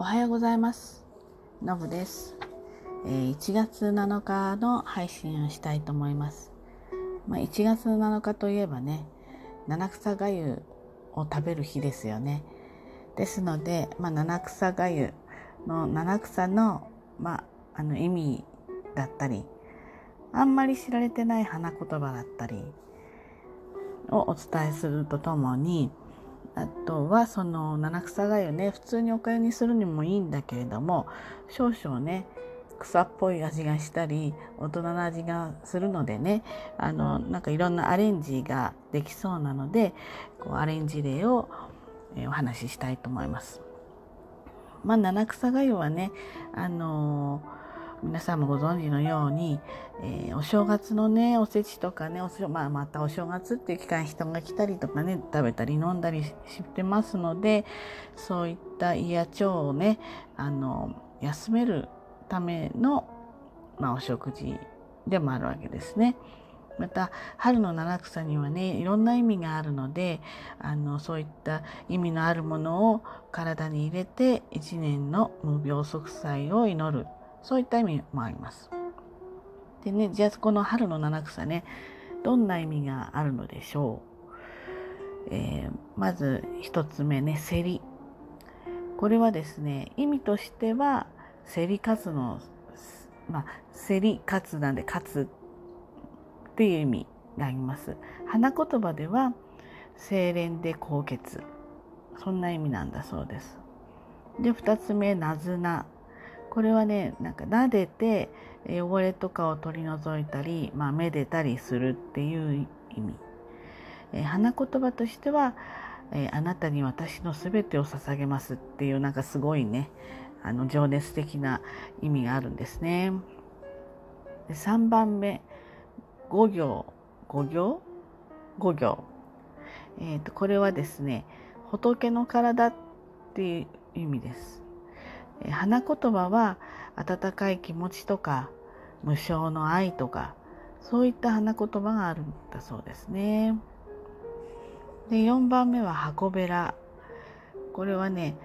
おはようございます。のぶです、えー1月7日の配信をしたいと思います。まあ、1月7日といえばね、七草がゆを食べる日ですよね。ですので、まあ、七草がゆの七草の,、まあ、あの意味だったり、あんまり知られてない花言葉だったりをお伝えするとともに、あとはその七草がゆね普通におかゆにするにもいいんだけれども少々ね草っぽい味がしたり大人の味がするのでねあのなんかいろんなアレンジができそうなのでこうアレンジ例を、お話ししたいと思います。まあ、七草がゆはねあのー皆さんもご存知のように、えーお正月のねおせちとかねおし、まあ、またお正月っていう期間人が来たりとかね食べたり飲んだりしてますのでそういった胃や腸をねあの休めるための、まあ、お食事でもあるわけですね。また春の七草にはねいろんな意味があるのであのそういった意味のあるものを体に入れて一年の無病息災を祈るそういった意味もあります。でねじゃあこの春の七草ねどんな意味があるのでしょう、えーまず一つ目ね競り。これはですね意味としては競り勝つのまあ競り勝つなんで勝つっていう意味があります。花言葉では清廉で高潔。そんな意味なんだそうです。で二つ目なずな。これはねなんか撫でて汚れとかを取り除いたり、まあ、めでたりするっていう意味、えー花言葉としては、えーあなたに私のすべてを捧げますっていうなんかすごいねあの情熱的な意味があるんですね。で3番目五行。五行？五行、えーとこれはですね仏の体っていう意味です。え花言葉は温かい気持ちとか無償の愛とかそういった花言葉があるんだそうですね。で4番目は箱べらこれはね、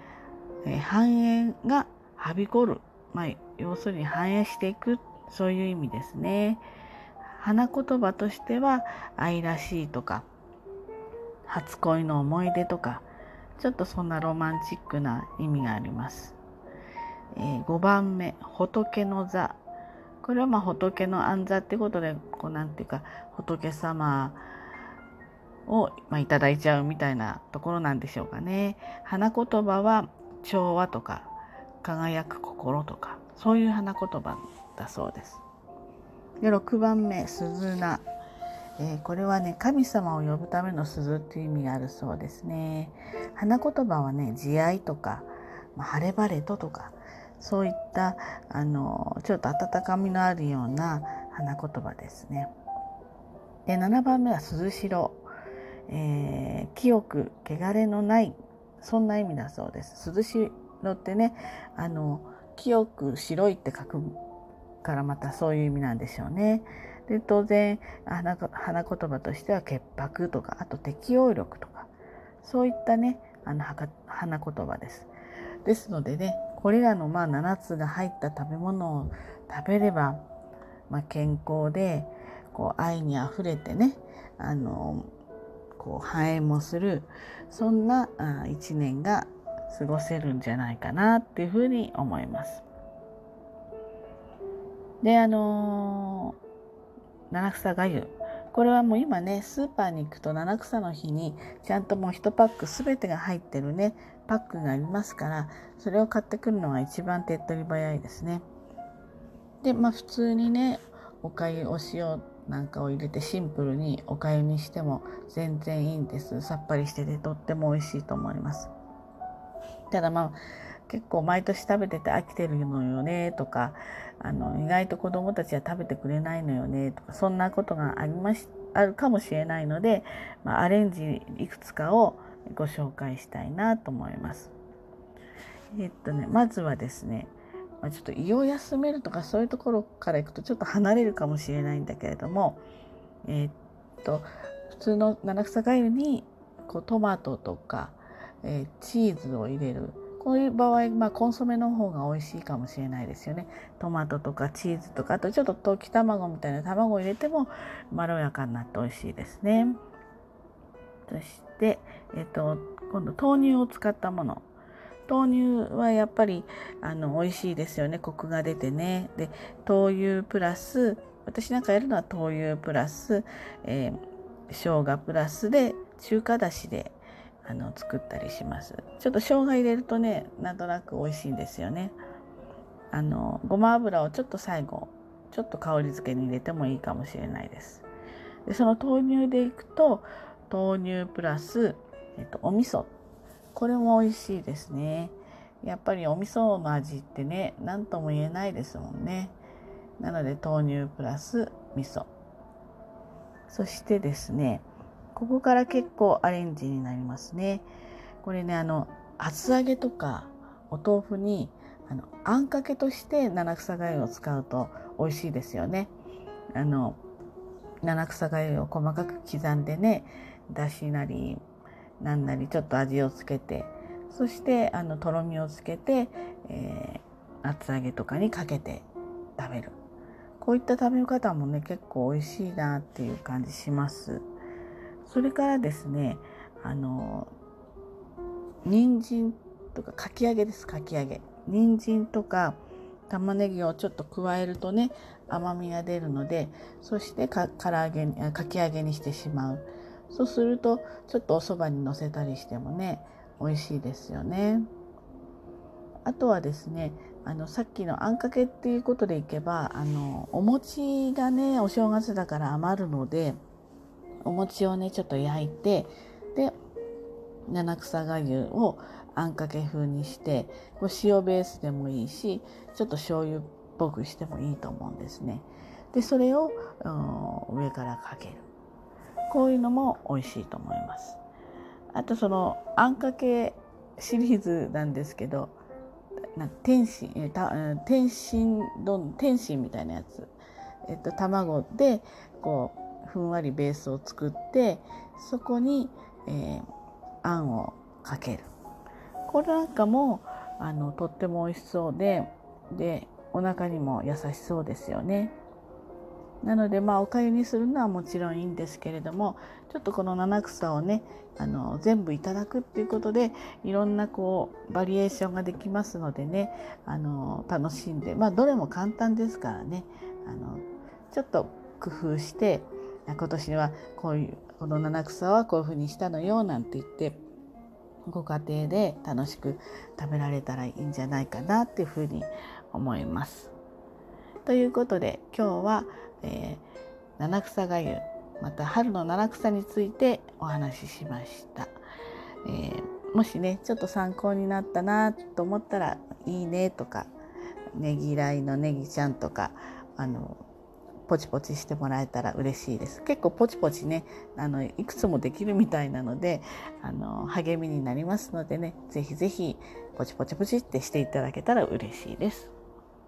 え繁栄がはびこる、まあ、要するに繁栄していくそういう意味ですね。花言葉としては愛らしいとか初恋の思い出とかちょっとそんなロマンチックな意味があります。えー5番目仏の座。これはまあ仏の安座ってことでこうなんていうか仏様を、まあ、いただいちゃうみたいなところなんでしょうかね。花言葉は調和とか輝く心とかそういう花言葉だそうです。で6番目鈴名えーこれはね神様を呼ぶための鈴っていう意味があるそうですね。花言葉はね慈愛とか、まあ、晴れ晴れととかそういったあのちょっと温かみのあるような花言葉ですね。で7番目は涼しろ、えー清く汚れのないそんな意味だそうです。涼しろってねあの清く白いって書くからまたそういう意味なんでしょうね。で当然花花言葉としては潔白とかあと適応力とかそういったねあのはか花言葉です。ですのでねこれらのまあ7つが入った食べ物を食べれば、まあ、健康でこう愛にあふれてねあのこう繁栄もするそんな一年が過ごせるんじゃないかなっていうふうに思います。であの七草がゆこれはもう今ねスーパーに行くと七草の日にちゃんともう1パック全てが入ってるねパックがありますからそれを買ってくるのが一番手っ取り早いですね。でまあ普通にねおかゆお塩なんかを入れてシンプルにおかゆにしても全然いいんですさっぱりしててとっても美味しいと思います。ただまあ結構毎年食べてて飽きてるのよねとかあの意外と子どもたちは食べてくれないのよねとかそんなことがありましあるかもしれないので、まあ、アレンジいくつかをご紹介したいなと思います。えっとねまずはですね、ま、ちょっと胃を休めるとかそういうところからいくとちょっと離れるかもしれないんだけれどもえっと普通の七草がゆにこうトマトとか、えーチーズを入れるこういう場合、まあ、コンソメの方が美味しいかもしれないですよね。トマトとかチーズとかあとちょっと溶き卵みたいな卵を入れてもまろやかになって美味しいですね。そして、えっと、今度豆乳を使ったもの。豆乳はやっぱりあの美味しいですよね。コクが出てね。で豆乳プラス私なんかやるのは豆乳プラス、えー、生姜プラスで中華だしであの作ったりします。ちょっと生姜入れるとねなんとなく美味しいんですよね。あのごま油をちょっと最後ちょっと香り付けに入れてもいいかもしれないです。でその豆乳でいくと豆乳プラス、えっと、お味噌。これも美味しいですね。やっぱりお味噌の味ってね何とも言えないですもんね。なので豆乳プラス味噌。そしてですねここから結構アレンジになりますね。これねあの厚揚げとかお豆腐にあのあんかけとして七草がゆを使うと美味しいですよね。あの七草がゆを細かく刻んでねだしなりなんなりちょっと味をつけてそしてあのとろみをつけて、えー、厚揚げとかにかけて食べる。こういった食べ方もね結構美味しいなっていう感じします。それからですねあの人参とかかき揚げですかき揚げ人参とか玉ねぎをちょっと加えるとね甘みが出るのでそしてか唐揚げにかき揚げにしてしまうそうするとちょっとおそばにのせたりしてもね美味しいですよね。あとはですねあのさっきのあんかけっていうことでいけばあのお餅がねお正月だから余るのでお餅をねちょっと焼いてで七草がゆをあんかけ風にしてこう塩ベースでもいいしちょっと醤油っぽくしてもいいと思うんですね。でそれを上からかけるこういうのも美味しいと思います。あとそのあんかけシリーズなんですけどな天津天津丼天津みたいなやつ、えっと、卵でこうふんわりベースを作ってそこに、えー、あんをかけるこれなんかもあのとっても美味しそうででお腹にも優しそうですよね。なのでまあおかゆにするのはもちろんいいんですけれどもちょっとこの七草をねあの全部いただくっていうことでいろんなこうバリエーションができますのでねあの楽しんでまあどれも簡単ですからねあのちょっと工夫して今年はこういうこの七草はこういうふうにしたのよなんて言ってご家庭で楽しく食べられたらいいんじゃないかなっていうふうに思います。ということで今日はえー、七草がゆまた春の七草についてお話ししました、えー、もしねちょっと参考になったなと思ったらいいねとかねぎらいのねぎちゃんとかあのポチポチしてもらえたら嬉しいです結構ポチポチねあのいくつもできるみたいなのであの励みになりますのでね是非是非ポチポチポチってしていただけたら嬉しいです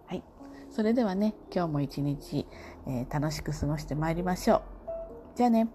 はいそれではね今日も一日、えー、楽しく過ごしてまいりましょう。じゃあね。